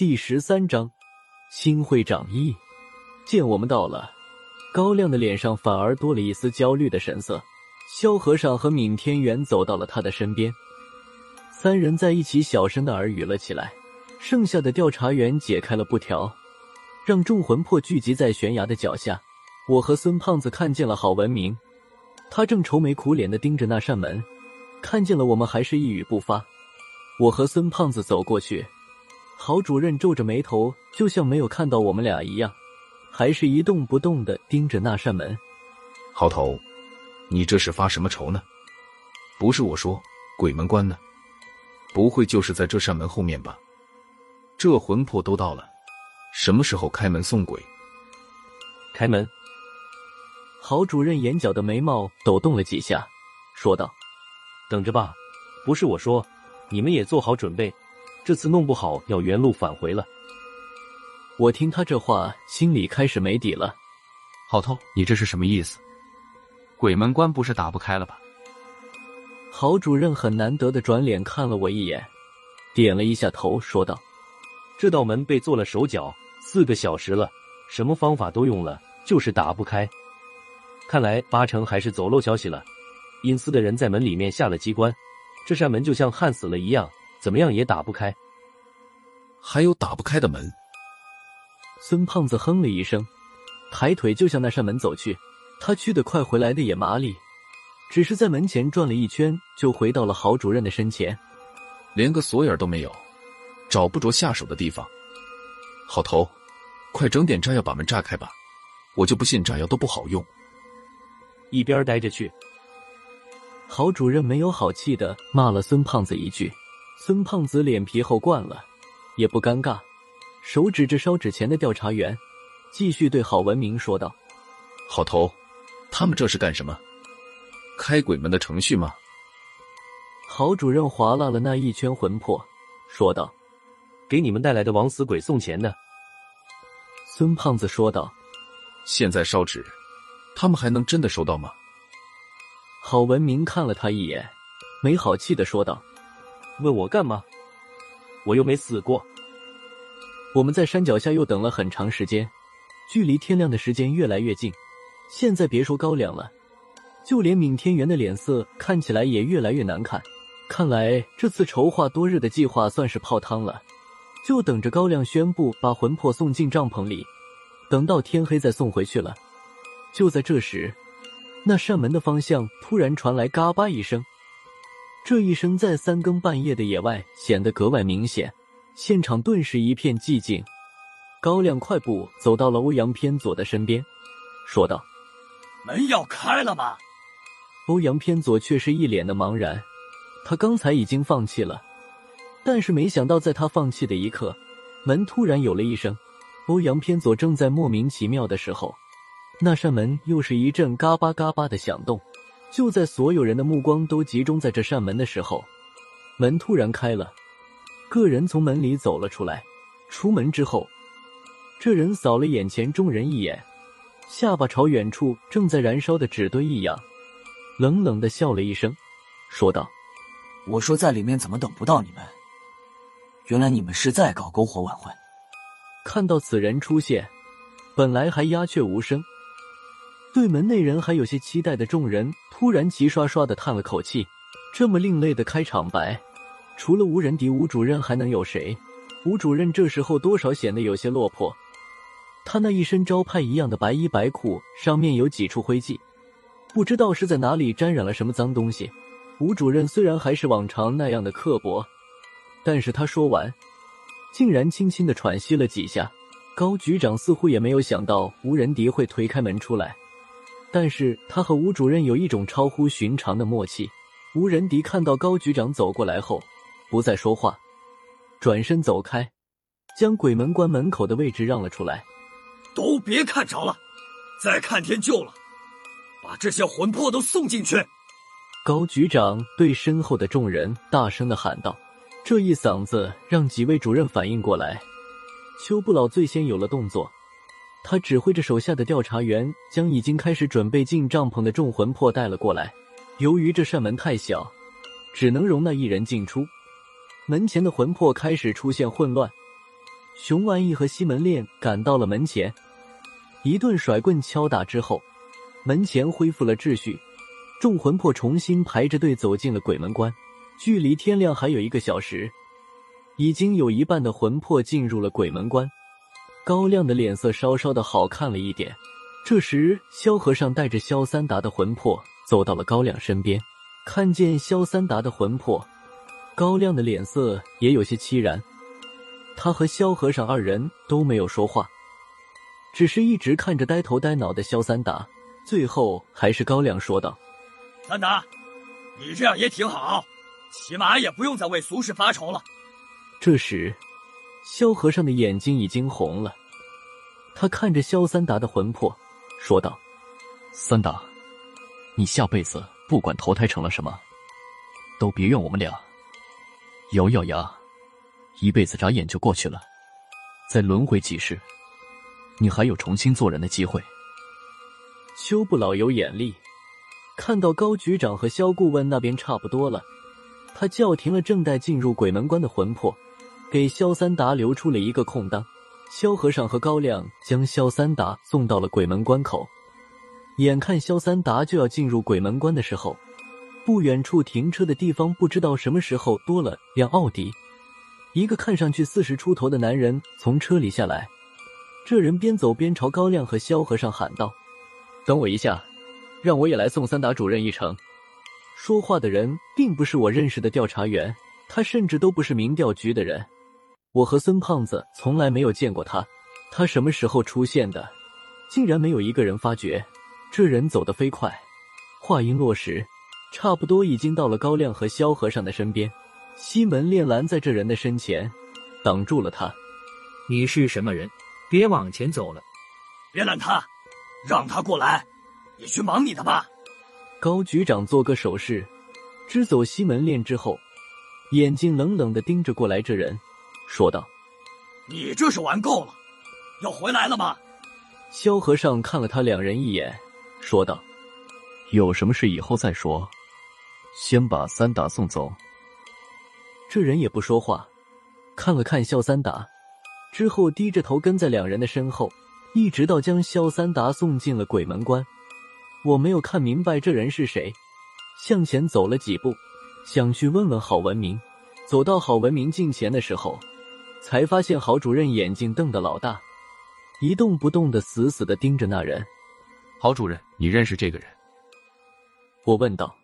第十三章，新会长一见我们到了，高亮的脸上反而多了一丝焦虑的神色。萧和尚和闵天元走到了他的身边，三人在一起小声的耳语了起来。剩下的调查员解开了布条，让众魂魄聚集在悬崖的脚下。我和孙胖子看见了郝文明，他正愁眉苦脸的盯着那扇门，看见了我们还是一语不发。我和孙胖子走过去。郝主任皱着眉头，就像没有看到我们俩一样，还是一动不动的盯着那扇门。郝头，你这是发什么愁呢？不是我说，鬼门关呢？不会就是在这扇门后面吧？这魂魄都到了，什么时候开门送鬼？开门。郝主任眼角的眉毛抖动了几下，说道：“等着吧，不是我说，你们也做好准备。”这次弄不好要原路返回了。我听他这话，心里开始没底了。郝涛，你这是什么意思？鬼门关不是打不开了吧？郝主任很难得的转脸看了我一眼，点了一下头，说道：“这道门被做了手脚，四个小时了，什么方法都用了，就是打不开。看来八成还是走漏消息了。阴司的人在门里面下了机关，这扇门就像焊死了一样。”怎么样也打不开，还有打不开的门。孙胖子哼了一声，抬腿就向那扇门走去。他去得快，回来的也麻利，只是在门前转了一圈，就回到了郝主任的身前。连个锁眼都没有，找不着下手的地方。好头，快整点炸药把门炸开吧！我就不信炸药都不好用。一边待着去。郝主任没有好气的骂了孙胖子一句。孙胖子脸皮厚惯了，也不尴尬，手指着烧纸钱的调查员，继续对郝文明说道：“郝头，他们这是干什么？开鬼门的程序吗？”郝主任划拉了那一圈魂魄，说道：“给你们带来的枉死鬼送钱呢。”孙胖子说道：“现在烧纸，他们还能真的收到吗？”郝文明看了他一眼，没好气的说道。问我干嘛？我又没死过。我们在山脚下又等了很长时间，距离天亮的时间越来越近。现在别说高粱了，就连闵天元的脸色看起来也越来越难看。看来这次筹划多日的计划算是泡汤了。就等着高粱宣布把魂魄送进帐篷里，等到天黑再送回去了。就在这时，那扇门的方向突然传来“嘎巴”一声。这一声在三更半夜的野外显得格外明显，现场顿时一片寂静。高亮快步走到了欧阳偏左的身边，说道：“门要开了吗？”欧阳偏左却是一脸的茫然。他刚才已经放弃了，但是没想到在他放弃的一刻，门突然有了一声。欧阳偏左正在莫名其妙的时候，那扇门又是一阵嘎巴嘎巴的响动。就在所有人的目光都集中在这扇门的时候，门突然开了，个人从门里走了出来。出门之后，这人扫了眼前众人一眼，下巴朝远处正在燃烧的纸堆一样，冷冷的笑了一声，说道：“我说在里面怎么等不到你们？原来你们是在搞篝火晚会。”看到此人出现，本来还鸦雀无声。对门内人还有些期待的众人，突然齐刷刷的叹了口气。这么另类的开场白，除了吴仁迪吴主任，还能有谁？吴主任这时候多少显得有些落魄。他那一身招牌一样的白衣白裤，上面有几处灰迹，不知道是在哪里沾染了什么脏东西。吴主任虽然还是往常那样的刻薄，但是他说完，竟然轻轻的喘息了几下。高局长似乎也没有想到吴仁迪会推开门出来。但是他和吴主任有一种超乎寻常的默契。吴仁迪看到高局长走过来后，不再说话，转身走开，将鬼门关门口的位置让了出来。都别看着了，再看天就了，把这些魂魄都送进去。高局长对身后的众人大声的喊道，这一嗓子让几位主任反应过来。邱不老最先有了动作。他指挥着手下的调查员，将已经开始准备进帐篷的众魂魄带了过来。由于这扇门太小，只能容纳一人进出，门前的魂魄开始出现混乱，熊万义和西门烈赶到了门前，一顿甩棍敲打之后，门前恢复了秩序，众魂魄重新排着队走进了鬼门关。距离天亮还有一个小时，已经有一半的魂魄进入了鬼门关。高亮的脸色稍稍的好看了一点。这时，萧和尚带着萧三达的魂魄走到了高亮身边，看见萧三达的魂魄，高亮的脸色也有些凄然。他和萧和尚二人都没有说话，只是一直看着呆头呆脑的萧三达。最后，还是高亮说道：“三达，你这样也挺好，起码也不用再为俗事发愁了。”这时，萧和尚的眼睛已经红了，他看着萧三达的魂魄，说道：“三达，你下辈子不管投胎成了什么，都别怨我们俩。咬咬牙。”一辈子眨眼就过去了，再轮回几世，你还有重新做人的机会。秋不老有眼力，看到高局长和肖顾问那边差不多了，他叫停了正待进入鬼门关的魂魄，给萧三达留出了一个空当。萧和尚和高亮将萧三达送到了鬼门关口，眼看萧三达就要进入鬼门关的时候，不远处停车的地方不知道什么时候多了辆奥迪。一个看上去四十出头的男人从车里下来，这人边走边朝高亮和萧和尚喊道：“等我一下，让我也来送三达主任一程。”说话的人并不是我认识的调查员，他甚至都不是民调局的人。我和孙胖子从来没有见过他，他什么时候出现的，竟然没有一个人发觉。这人走得飞快，话音落时，差不多已经到了高亮和萧和尚的身边。西门烈拦在这人的身前，挡住了他。你是什么人？别往前走了！别拦他，让他过来。你去忙你的吧。高局长做个手势，支走西门烈之后，眼睛冷冷的盯着过来这人，说道：“你这是玩够了，要回来了吗？”萧和尚看了他两人一眼，说道：“有什么事以后再说，先把三达送走。”这人也不说话，看了看萧三达，之后低着头跟在两人的身后，一直到将萧三达送进了鬼门关。我没有看明白这人是谁，向前走了几步，想去问问郝文明。走到郝文明近前的时候，才发现郝主任眼睛瞪得老大，一动不动的死死的盯着那人。郝主任，你认识这个人？我问道。